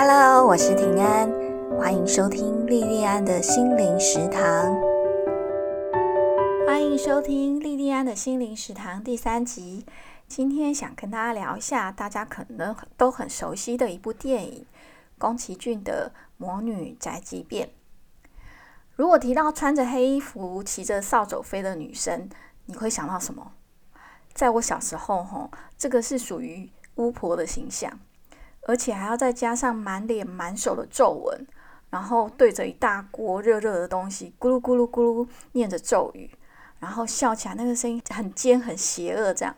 Hello，我是平安，欢迎收听莉莉安的心灵食堂。欢迎收听莉莉安的心灵食堂第三集。今天想跟大家聊一下大家可能都很熟悉的一部电影——宫崎骏的《魔女宅急便》。如果提到穿着黑衣服、骑着扫帚飞的女生，你会想到什么？在我小时候，吼，这个是属于巫婆的形象。而且还要再加上满脸满手的皱纹，然后对着一大锅热热的东西咕噜咕噜咕噜念着咒语，然后笑起来那个声音很尖很邪恶这样。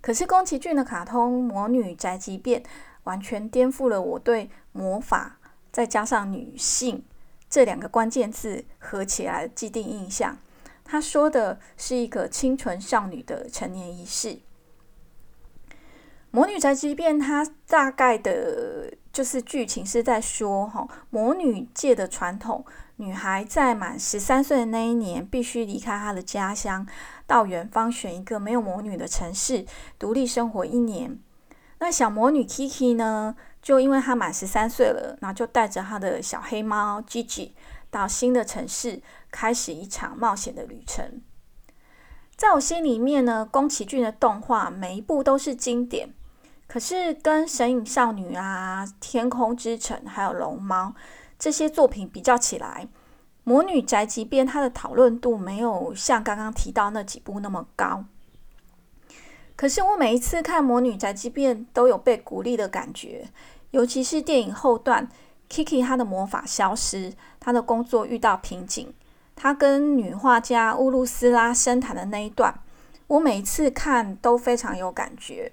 可是宫崎骏的卡通《魔女宅急便》完全颠覆了我对魔法再加上女性这两个关键字合起来的既定印象。他说的是一个清纯少女的成年仪式。魔女宅急便，它大概的就是剧情是在说，哈，魔女界的传统，女孩在满十三岁的那一年，必须离开她的家乡，到远方选一个没有魔女的城市，独立生活一年。那小魔女 Kiki 呢，就因为她满十三岁了，然后就带着她的小黑猫 Gigi 到新的城市，开始一场冒险的旅程。在我心里面呢，宫崎骏的动画每一部都是经典。可是跟《神隐少女》啊、《天空之城》还有《龙猫》这些作品比较起来，《魔女宅急便》它的讨论度没有像刚刚提到那几部那么高。可是我每一次看《魔女宅急便》都有被鼓励的感觉，尤其是电影后段，Kiki 她的魔法消失，她的工作遇到瓶颈，她跟女画家乌鲁斯拉深谈的那一段，我每一次看都非常有感觉。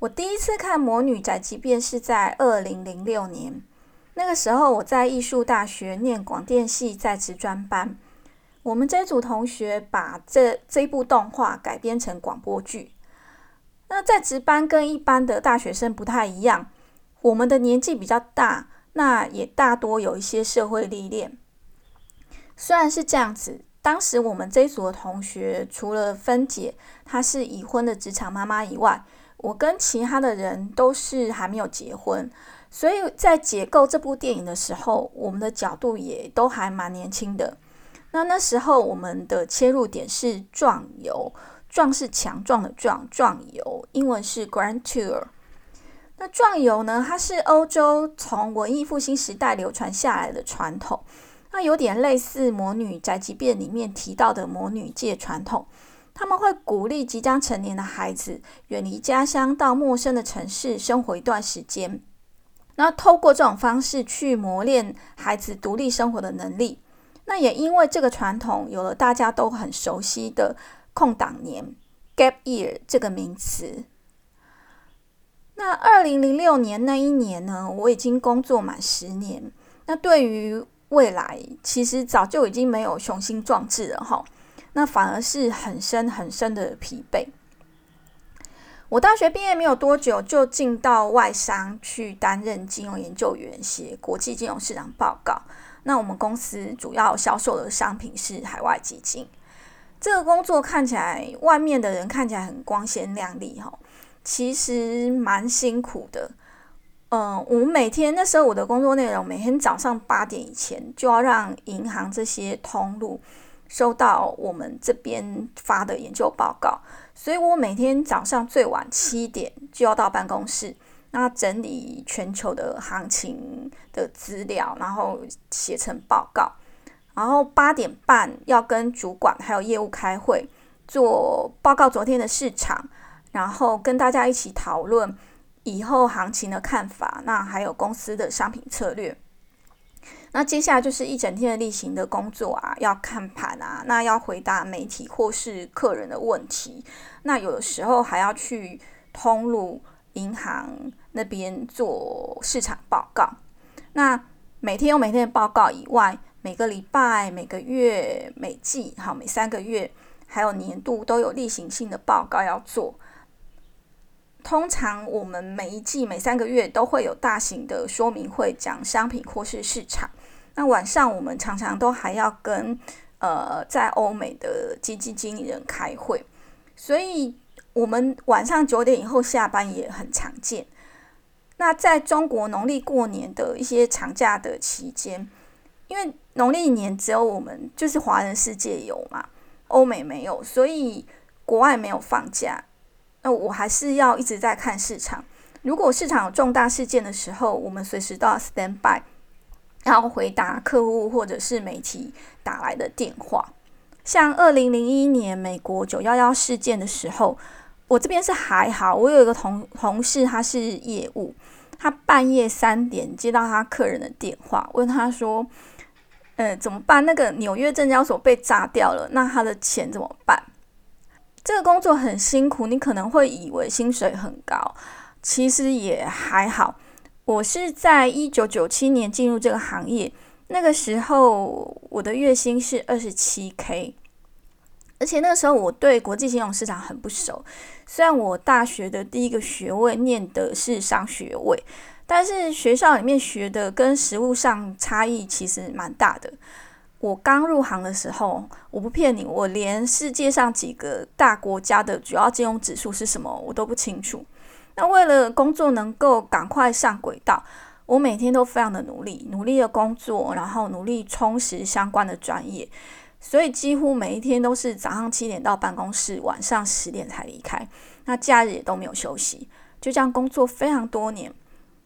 我第一次看《魔女宅急便》是在二零零六年，那个时候我在艺术大学念广电系在职专班。我们这组同学把这这部动画改编成广播剧。那在职班跟一般的大学生不太一样，我们的年纪比较大，那也大多有一些社会历练。虽然是这样子，当时我们这组的同学除了芬姐她是已婚的职场妈妈以外，我跟其他的人都是还没有结婚，所以在解构这部电影的时候，我们的角度也都还蛮年轻的。那那时候我们的切入点是壮游，壮是强壮的壮，壮游英文是 Grand Tour。那壮游呢，它是欧洲从文艺复兴时代流传下来的传统，那有点类似《魔女宅急便》里面提到的魔女界传统。他们会鼓励即将成年的孩子远离家乡，到陌生的城市生活一段时间。那透过这种方式去磨练孩子独立生活的能力。那也因为这个传统，有了大家都很熟悉的空档年 （gap year） 这个名词。那二零零六年那一年呢，我已经工作满十年。那对于未来，其实早就已经没有雄心壮志了，哈。那反而是很深很深的疲惫。我大学毕业没有多久，就进到外商去担任金融研究员，写国际金融市场报告。那我们公司主要销售的商品是海外基金。这个工作看起来，外面的人看起来很光鲜亮丽，哈，其实蛮辛苦的。嗯，我每天那时候我的工作内容，每天早上八点以前就要让银行这些通路。收到我们这边发的研究报告，所以我每天早上最晚七点就要到办公室，那整理全球的行情的资料，然后写成报告，然后八点半要跟主管还有业务开会，做报告昨天的市场，然后跟大家一起讨论以后行情的看法，那还有公司的商品策略。那接下来就是一整天的例行的工作啊，要看盘啊，那要回答媒体或是客人的问题，那有的时候还要去通路银行那边做市场报告。那每天有每天的报告以外，每个礼拜、每个月、每季，好，每三个月还有年度都有例行性的报告要做。通常我们每一季、每三个月都会有大型的说明会，讲商品或是市场。那晚上我们常常都还要跟呃在欧美的基金经理人开会，所以我们晚上九点以后下班也很常见。那在中国农历过年的一些长假的期间，因为农历年只有我们就是华人世界有嘛，欧美没有，所以国外没有放假。那我还是要一直在看市场。如果市场有重大事件的时候，我们随时都要 stand by，要回答客户或者是媒体打来的电话。像二零零一年美国九幺幺事件的时候，我这边是还好，我有一个同同事他是业务，他半夜三点接到他客人的电话，问他说：“呃，怎么办？那个纽约证交所被炸掉了，那他的钱怎么办？”这个工作很辛苦，你可能会以为薪水很高，其实也还好。我是在一九九七年进入这个行业，那个时候我的月薪是二十七 K，而且那个时候我对国际金融市场很不熟。虽然我大学的第一个学位念的是商学位，但是学校里面学的跟实务上差异其实蛮大的。我刚入行的时候，我不骗你，我连世界上几个大国家的主要金融指数是什么我都不清楚。那为了工作能够赶快上轨道，我每天都非常的努力，努力的工作，然后努力充实相关的专业，所以几乎每一天都是早上七点到办公室，晚上十点才离开。那假日也都没有休息，就这样工作非常多年，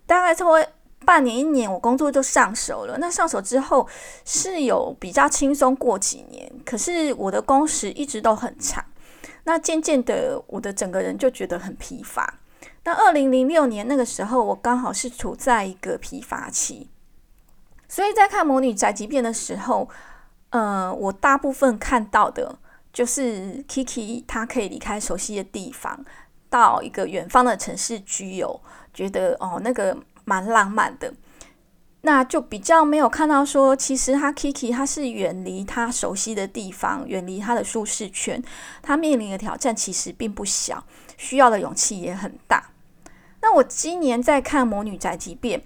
大概超过。半年一年，我工作就上手了。那上手之后是有比较轻松过几年，可是我的工时一直都很长。那渐渐的，我的整个人就觉得很疲乏。那二零零六年那个时候，我刚好是处在一个疲乏期，所以在看《魔女宅急便》的时候，呃，我大部分看到的就是 Kiki 她可以离开熟悉的地方，到一个远方的城市居游，觉得哦那个。蛮浪漫的，那就比较没有看到说，其实他 Kiki 他是远离他熟悉的地方，远离他的舒适圈，他面临的挑战其实并不小，需要的勇气也很大。那我今年在看《魔女宅急便》，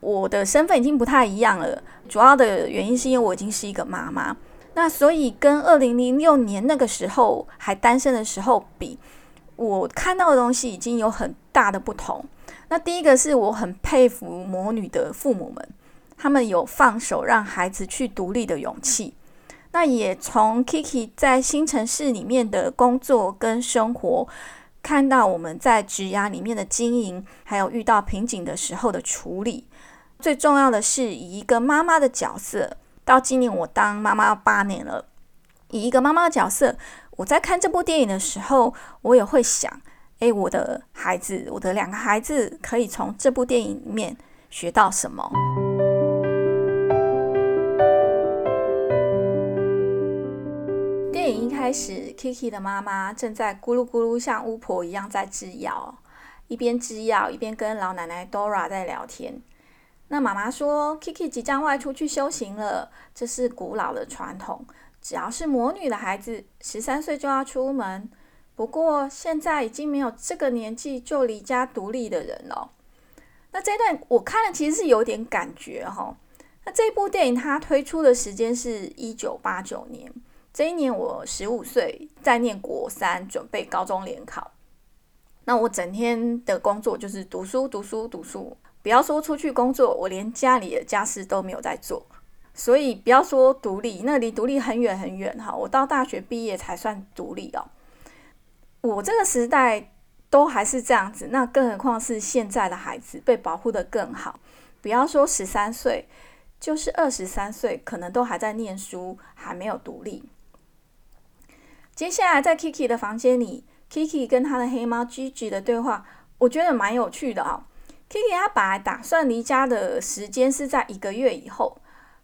我的身份已经不太一样了，主要的原因是因为我已经是一个妈妈，那所以跟二零零六年那个时候还单身的时候比，我看到的东西已经有很大的不同。那第一个是我很佩服魔女的父母们，他们有放手让孩子去独立的勇气。那也从 Kiki 在新城市里面的工作跟生活，看到我们在职涯里面的经营，还有遇到瓶颈的时候的处理。最重要的是，以一个妈妈的角色，到今年我当妈妈八年了，以一个妈妈的角色，我在看这部电影的时候，我也会想。诶，我的孩子，我的两个孩子可以从这部电影里面学到什么？开始，Kiki 的妈妈正在咕噜咕噜像巫婆一样在制药，一边制药一边跟老奶奶 Dora 在聊天。那妈妈说，Kiki 即将外出去修行了，这是古老的传统，只要是魔女的孩子，十三岁就要出门。不过现在已经没有这个年纪就离家独立的人了。那这段我看了，其实是有点感觉哈。那这部电影它推出的时间是一九八九年，这一年我十五岁，在念国三，准备高中联考。那我整天的工作就是读书、读书、读书。不要说出去工作，我连家里的家事都没有在做。所以不要说独立，那离独立很远很远哈。我到大学毕业才算独立哦。我这个时代都还是这样子，那更何况是现在的孩子被保护的更好。不要说十三岁，就是二十三岁，可能都还在念书，还没有独立。接下来在 Kiki 的房间里，Kiki 跟他的黑猫 Gigi 的对话，我觉得蛮有趣的啊。Kiki 他本来打算离家的时间是在一个月以后，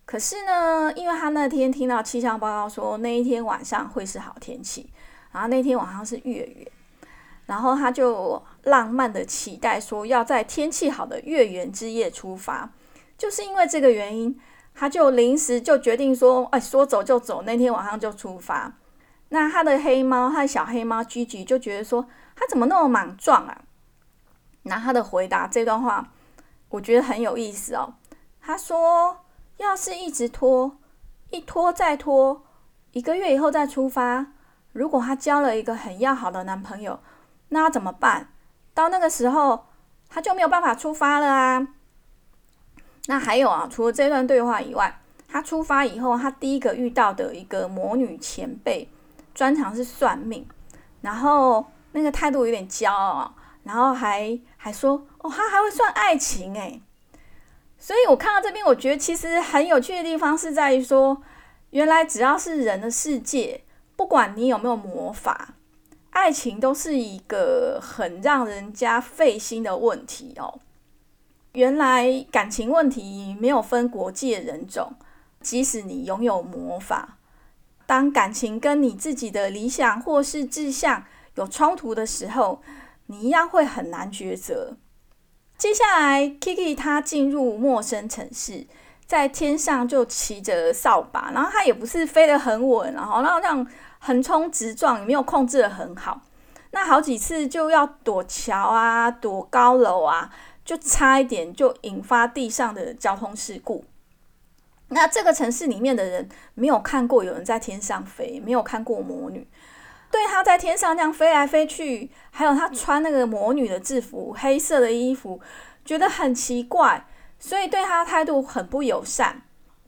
可是呢，因为他那天听到气象报告说那一天晚上会是好天气。然后那天晚上是月圆，然后他就浪漫的期待说要在天气好的月圆之夜出发，就是因为这个原因，他就临时就决定说，哎，说走就走，那天晚上就出发。那他的黑猫，他的小黑猫居居就觉得说，他怎么那么莽撞啊？那他的回答这段话，我觉得很有意思哦。他说，要是一直拖，一拖再拖，一个月以后再出发。如果她交了一个很要好的男朋友，那怎么办？到那个时候，他就没有办法出发了啊。那还有啊，除了这段对话以外，他出发以后，他第一个遇到的一个魔女前辈，专长是算命，然后那个态度有点骄傲，然后还还说哦，他还会算爱情诶。所以我看到这边，我觉得其实很有趣的地方是在于说，原来只要是人的世界，不管你有没有魔法，爱情都是一个很让人家费心的问题哦。原来感情问题没有分国界人种，即使你拥有魔法，当感情跟你自己的理想或是志向有冲突的时候，你一样会很难抉择。接下来，Kiki 他进入陌生城市，在天上就骑着扫把，然后他也不是飞得很稳，然后然后让横冲直撞，也没有控制得很好。那好几次就要躲桥啊，躲高楼啊，就差一点就引发地上的交通事故。那这个城市里面的人没有看过有人在天上飞，没有看过魔女。对他在天上那样飞来飞去，还有他穿那个魔女的制服，黑色的衣服，觉得很奇怪，所以对他态度很不友善，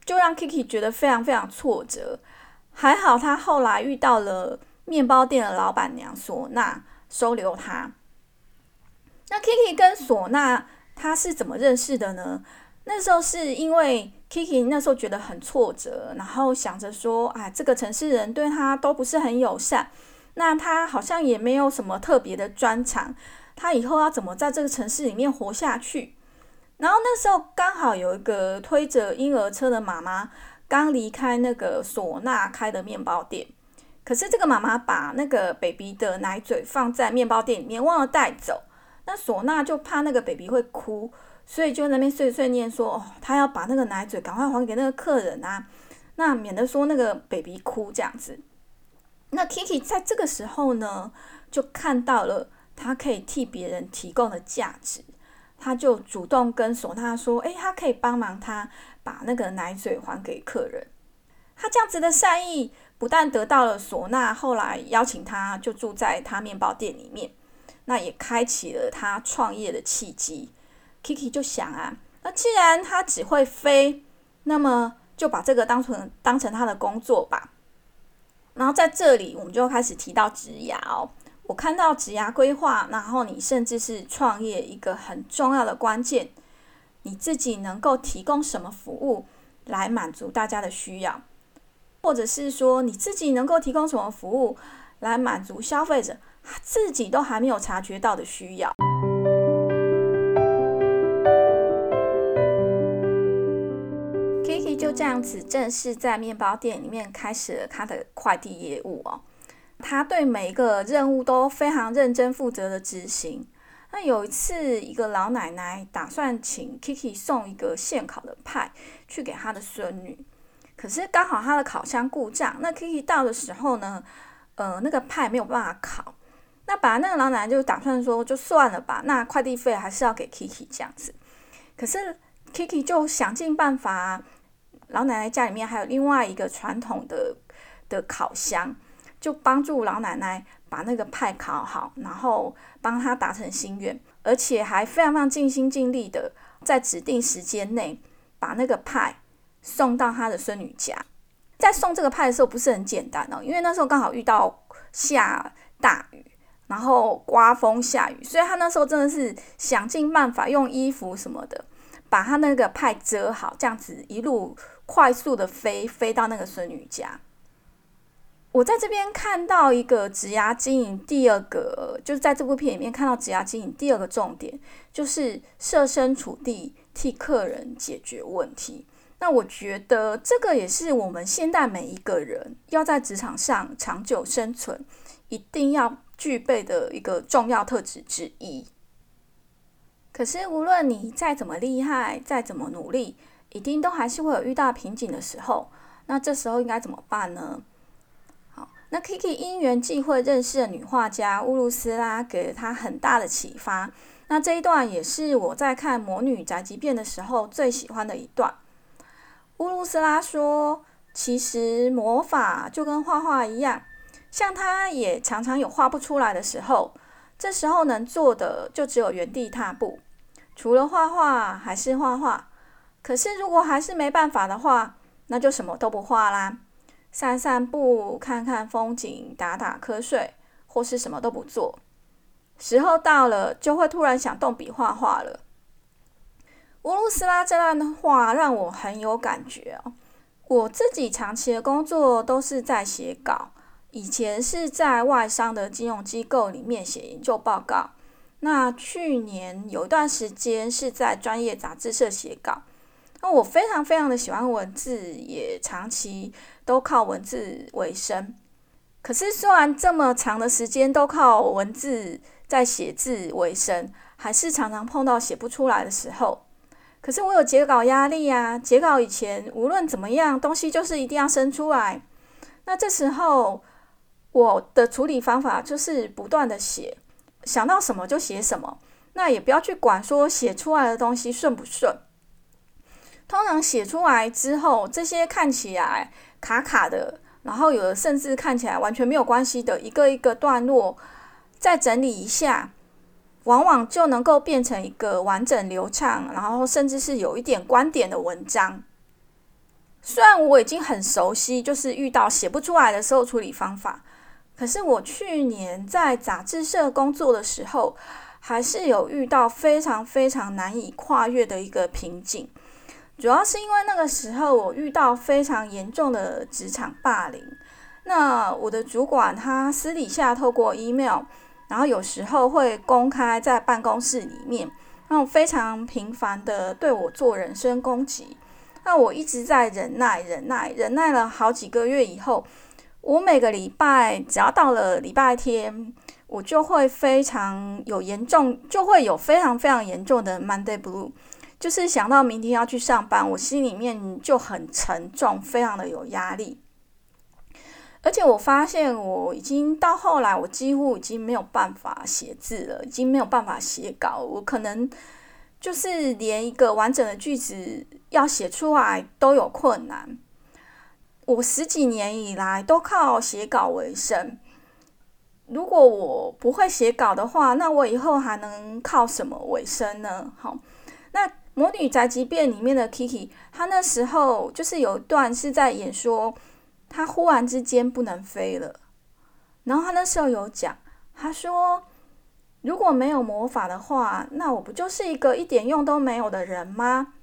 就让 Kiki 觉得非常非常挫折。还好他后来遇到了面包店的老板娘索娜，收留他。那 Kiki 跟索娜他是怎么认识的呢？那时候是因为 Kiki 那时候觉得很挫折，然后想着说，啊，这个城市人对他都不是很友善。那他好像也没有什么特别的专长，他以后要怎么在这个城市里面活下去？然后那时候刚好有一个推着婴儿车的妈妈刚离开那个唢呐开的面包店，可是这个妈妈把那个 baby 的奶嘴放在面包店里面忘了带走，那唢呐就怕那个 baby 会哭，所以就那边碎碎念说，哦，他要把那个奶嘴赶快还给那个客人啊，那免得说那个 baby 哭这样子。那 Kiki 在这个时候呢，就看到了他可以替别人提供的价值，他就主动跟索娜说：“诶，他可以帮忙他把那个奶嘴还给客人。”他这样子的善意，不但得到了索娜后来邀请他就住在他面包店里面，那也开启了他创业的契机。Kiki 就想啊，那既然他只会飞，那么就把这个当成当成他的工作吧。然后在这里，我们就开始提到职涯哦。我看到职涯规划，然后你甚至是创业一个很重要的关键，你自己能够提供什么服务来满足大家的需要，或者是说你自己能够提供什么服务来满足消费者自己都还没有察觉到的需要。这样子正式在面包店里面开始了他的快递业务哦。他对每一个任务都非常认真负责的执行。那有一次，一个老奶奶打算请 Kiki 送一个现烤的派去给她的孙女，可是刚好她的烤箱故障。那 Kiki 到的时候呢，呃，那个派没有办法烤。那把那个老奶奶就打算说，就算了吧，那快递费还是要给 Kiki 这样子。可是 Kiki 就想尽办法。老奶奶家里面还有另外一个传统的的烤箱，就帮助老奶奶把那个派烤好，然后帮她达成心愿，而且还非常非常尽心尽力的在指定时间内把那个派送到她的孙女家。在送这个派的时候不是很简单哦，因为那时候刚好遇到下大雨，然后刮风下雨，所以她那时候真的是想尽办法用衣服什么的把她那个派遮好，这样子一路。快速的飞飞到那个孙女家。我在这边看到一个职涯经营，第二个就是在这部片里面看到职涯经营第二个重点，就是设身处地替客人解决问题。那我觉得这个也是我们现代每一个人要在职场上长久生存，一定要具备的一个重要特质之一。可是无论你再怎么厉害，再怎么努力，一定都还是会有遇到瓶颈的时候，那这时候应该怎么办呢？好，那 Kiki 因缘际会认识了女画家乌鲁斯拉，给了他很大的启发。那这一段也是我在看《魔女宅急便》的时候最喜欢的一段。乌鲁斯拉说：“其实魔法就跟画画一样，像她也常常有画不出来的时候，这时候能做的就只有原地踏步，除了画画还是画画。可是如果还是没办法的话，那就什么都不画啦，散散步，看看风景，打打瞌睡，或是什么都不做。时候到了，就会突然想动笔画画了。乌鲁斯拉这段话让我很有感觉哦。我自己长期的工作都是在写稿，以前是在外商的金融机构里面写研究报告。那去年有一段时间是在专业杂志社写稿。那我非常非常的喜欢文字，也长期都靠文字为生。可是虽然这么长的时间都靠文字在写字为生，还是常常碰到写不出来的时候。可是我有截稿压力呀，截稿以前无论怎么样，东西就是一定要生出来。那这时候我的处理方法就是不断的写，想到什么就写什么，那也不要去管说写出来的东西顺不顺。通常写出来之后，这些看起来卡卡的，然后有的甚至看起来完全没有关系的一个一个段落，再整理一下。往往就能够变成一个完整流畅，然后甚至是有一点观点的文章。虽然我已经很熟悉，就是遇到写不出来的时候处理方法，可是我去年在杂志社工作的时候，还是有遇到非常非常难以跨越的一个瓶颈。主要是因为那个时候我遇到非常严重的职场霸凌，那我的主管他私底下透过 email。然后有时候会公开在办公室里面，那种非常频繁的对我做人身攻击。那我一直在忍耐、忍耐、忍耐了好几个月以后，我每个礼拜只要到了礼拜天，我就会非常有严重，就会有非常非常严重的 Monday Blue，就是想到明天要去上班，我心里面就很沉重，非常的有压力。而且我发现，我已经到后来，我几乎已经没有办法写字了，已经没有办法写稿。我可能就是连一个完整的句子要写出来都有困难。我十几年以来都靠写稿为生。如果我不会写稿的话，那我以后还能靠什么为生呢？好，那《魔女宅急便》里面的 Kiki，她那时候就是有一段是在演说。他忽然之间不能飞了，然后他那时候有讲，他说：“如果没有魔法的话，那我不就是一个一点用都没有的人吗？”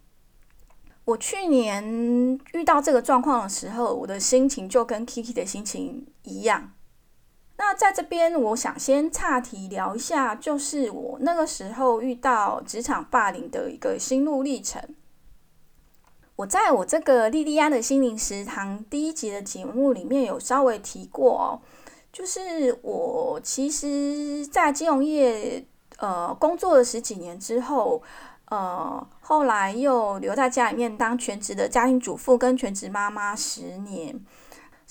我去年遇到这个状况的时候，我的心情就跟 Kiki 的心情一样。那在这边，我想先岔题聊一下，就是我那个时候遇到职场霸凌的一个心路历程。我在我这个莉莉安的心灵食堂第一集的节目里面有稍微提过哦，就是我其实，在金融业呃工作了十几年之后，呃，后来又留在家里面当全职的家庭主妇跟全职妈妈十年，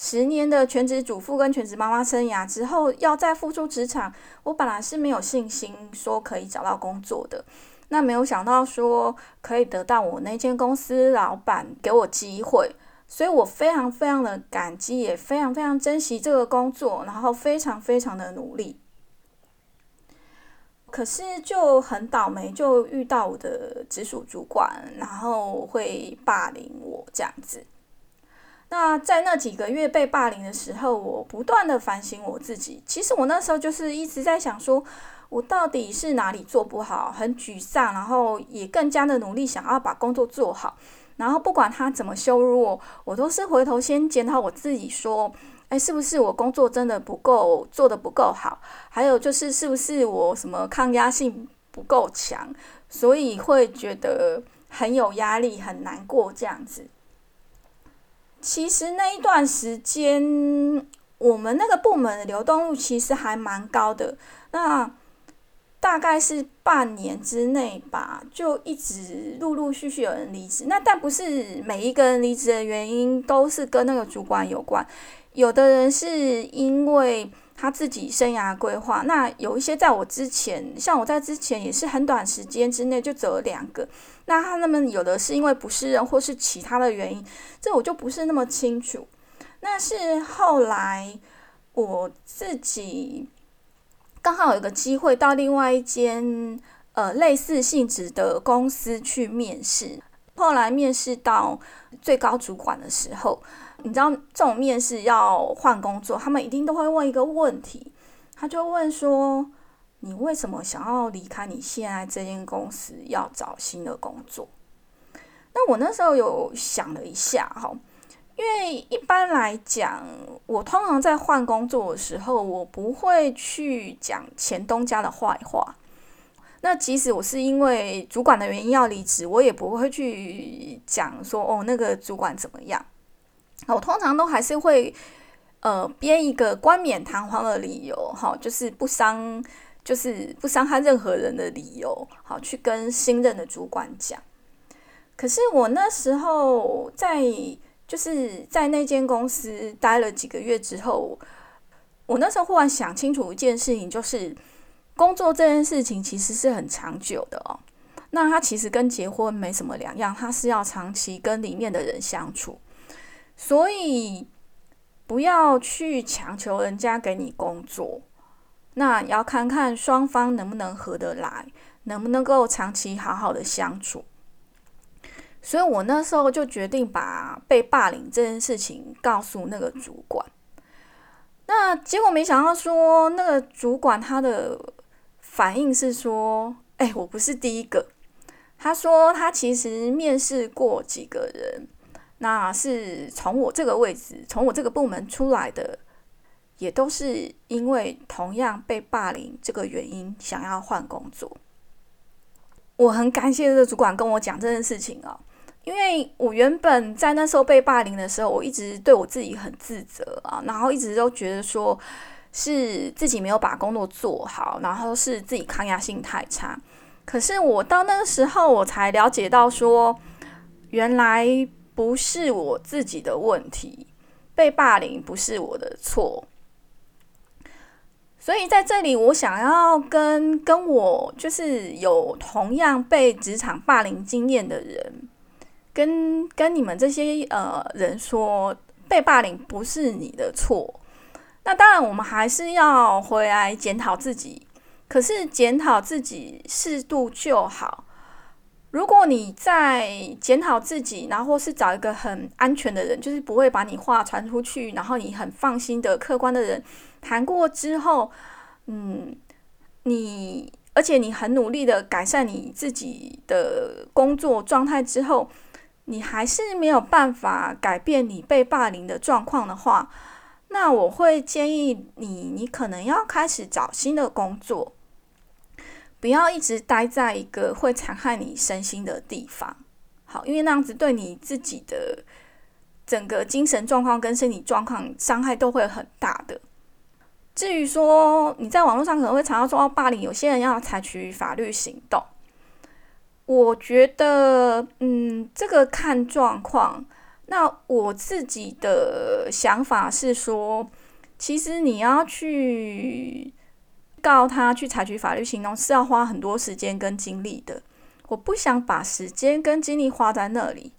十年的全职主妇跟全职妈妈生涯之后，要再复出职场，我本来是没有信心说可以找到工作的。那没有想到说可以得到我那间公司老板给我机会，所以我非常非常的感激，也非常非常珍惜这个工作，然后非常非常的努力。可是就很倒霉，就遇到我的直属主管，然后会霸凌我这样子。那在那几个月被霸凌的时候，我不断的反省我自己。其实我那时候就是一直在想说。我到底是哪里做不好，很沮丧，然后也更加的努力，想要把工作做好。然后不管他怎么羞辱我，我都是回头先检讨我自己，说，哎，是不是我工作真的不够做的不够好？还有就是，是不是我什么抗压性不够强，所以会觉得很有压力、很难过这样子。其实那一段时间，我们那个部门的流动率其实还蛮高的。那大概是半年之内吧，就一直陆陆续续有人离职。那但不是每一个人离职的原因都是跟那个主管有关，有的人是因为他自己生涯规划。那有一些在我之前，像我在之前也是很短时间之内就走了两个。那他们有的是因为不是人或是其他的原因，这我就不是那么清楚。那是后来我自己。刚好有个机会到另外一间呃类似性质的公司去面试。后来面试到最高主管的时候，你知道这种面试要换工作，他们一定都会问一个问题，他就问说：“你为什么想要离开你现在这间公司，要找新的工作？”那我那时候有想了一下，哈。因为一般来讲，我通常在换工作的时候，我不会去讲前东家的坏话。那即使我是因为主管的原因要离职，我也不会去讲说哦那个主管怎么样。我通常都还是会呃编一个冠冕堂皇的理由，哈，就是不伤，就是不伤害任何人的理由，好去跟新任的主管讲。可是我那时候在。就是在那间公司待了几个月之后，我那时候忽然想清楚一件事情，就是工作这件事情其实是很长久的哦。那它其实跟结婚没什么两样，它是要长期跟里面的人相处，所以不要去强求人家给你工作。那要看看双方能不能合得来，能不能够长期好好的相处。所以我那时候就决定把被霸凌这件事情告诉那个主管。那结果没想到说，那个主管他的反应是说：“哎，我不是第一个。”他说他其实面试过几个人，那是从我这个位置、从我这个部门出来的，也都是因为同样被霸凌这个原因想要换工作。我很感谢这个主管跟我讲这件事情哦。因为我原本在那时候被霸凌的时候，我一直对我自己很自责啊，然后一直都觉得说是自己没有把工作做好，然后是自己抗压性太差。可是我到那个时候，我才了解到说，原来不是我自己的问题，被霸凌不是我的错。所以在这里，我想要跟跟我就是有同样被职场霸凌经验的人。跟跟你们这些呃人说，被霸凌不是你的错。那当然，我们还是要回来检讨自己。可是检讨自己适度就好。如果你在检讨自己，然后是找一个很安全的人，就是不会把你话传出去，然后你很放心的客观的人谈过之后，嗯，你而且你很努力的改善你自己的工作状态之后。你还是没有办法改变你被霸凌的状况的话，那我会建议你，你可能要开始找新的工作，不要一直待在一个会残害你身心的地方。好，因为那样子对你自己的整个精神状况跟身体状况伤害都会很大的。至于说你在网络上可能会常常受到霸凌，有些人要采取法律行动。我觉得，嗯，这个看状况。那我自己的想法是说，其实你要去告他，去采取法律行动，是要花很多时间跟精力的。我不想把时间跟精力花在那里。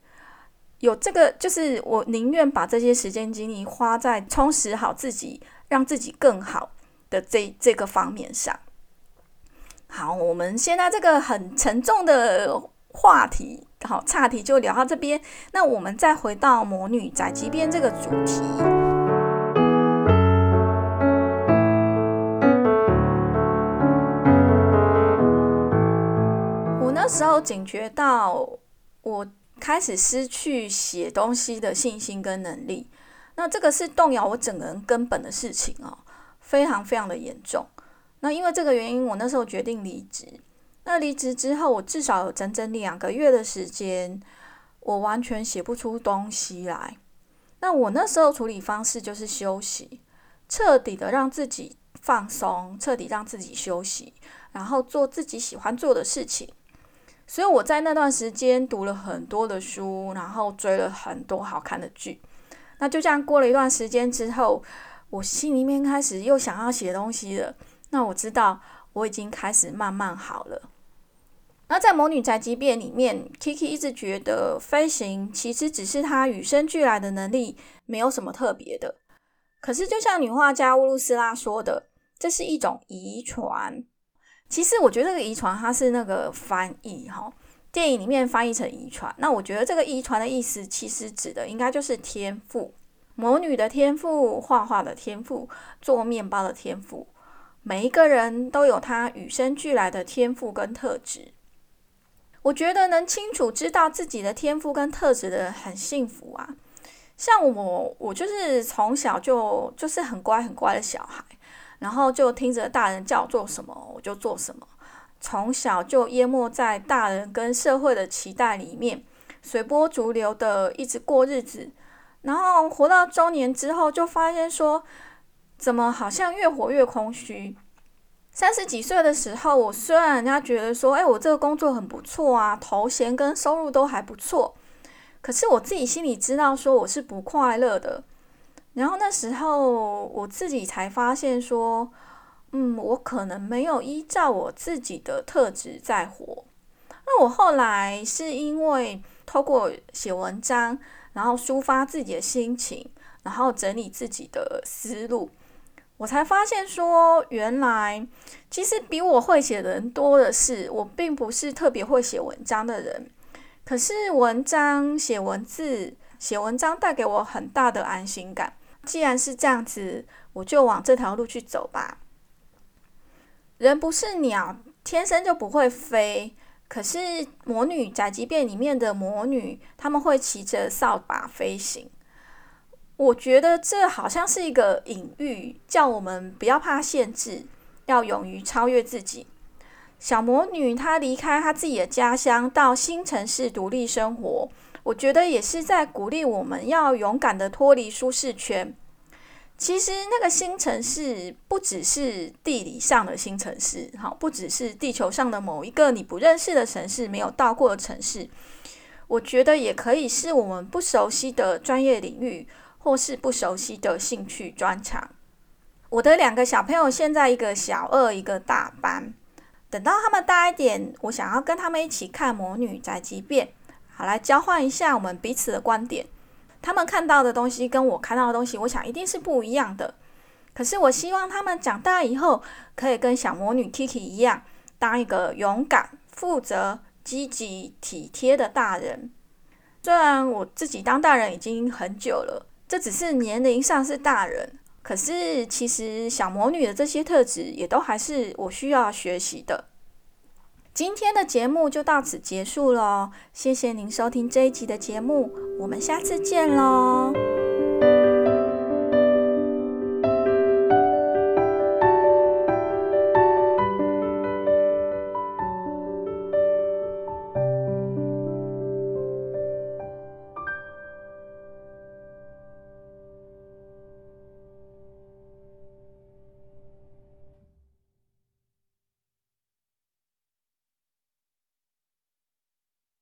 有这个，就是我宁愿把这些时间精力花在充实好自己，让自己更好的这这个方面上。好，我们现在这个很沉重的话题，好，岔题就聊到这边。那我们再回到魔女宅急便这个主题。时候警觉到，我开始失去写东西的信心跟能力。那这个是动摇我整个人根本的事情哦，非常非常的严重。那因为这个原因，我那时候决定离职。那离职之后，我至少有整整两个月的时间，我完全写不出东西来。那我那时候处理方式就是休息，彻底的让自己放松，彻底让自己休息，然后做自己喜欢做的事情。所以我在那段时间读了很多的书，然后追了很多好看的剧。那就这样过了一段时间之后，我心里面开始又想要写东西了。那我知道我已经开始慢慢好了。那在《魔女宅急便》里面，Kiki 一直觉得飞行其实只是她与生俱来的能力，没有什么特别的。可是就像女画家乌鲁斯拉说的，这是一种遗传。其实我觉得这个遗传它是那个翻译哈，电影里面翻译成遗传。那我觉得这个遗传的意思，其实指的应该就是天赋，魔女的天赋，画画的天赋，做面包的天赋。每一个人都有他与生俱来的天赋跟特质。我觉得能清楚知道自己的天赋跟特质的很幸福啊。像我，我就是从小就就是很乖很乖的小孩。然后就听着大人叫做什么，我就做什么。从小就淹没在大人跟社会的期待里面，随波逐流的一直过日子。然后活到中年之后，就发现说，怎么好像越活越空虚。三十几岁的时候，我虽然人家觉得说，哎，我这个工作很不错啊，头衔跟收入都还不错，可是我自己心里知道说我是不快乐的。然后那时候我自己才发现说，嗯，我可能没有依照我自己的特质在活。那我后来是因为透过写文章，然后抒发自己的心情，然后整理自己的思路，我才发现说，原来其实比我会写的人多的是。我并不是特别会写文章的人，可是文章写文字写文章带给我很大的安心感。既然是这样子，我就往这条路去走吧。人不是鸟，天生就不会飞。可是《魔女宅急便》里面的魔女，他们会骑着扫把飞行。我觉得这好像是一个隐喻，叫我们不要怕限制，要勇于超越自己。小魔女她离开她自己的家乡，到新城市独立生活。我觉得也是在鼓励我们要勇敢的脱离舒适圈。其实那个新城市不只是地理上的新城市，好，不只是地球上的某一个你不认识的城市、没有到过的城市。我觉得也可以是我们不熟悉的专业领域，或是不熟悉的兴趣专长。我的两个小朋友现在一个小二，一个大班。等到他们大一点，我想要跟他们一起看《魔女宅急便》。好，来交换一下我们彼此的观点。他们看到的东西跟我看到的东西，我想一定是不一样的。可是我希望他们长大以后可以跟小魔女 Kiki 一样，当一个勇敢、负责、积极、体贴的大人。虽然我自己当大人已经很久了，这只是年龄上是大人，可是其实小魔女的这些特质也都还是我需要学习的。今天的节目就到此结束喽，谢谢您收听这一集的节目，我们下次见喽。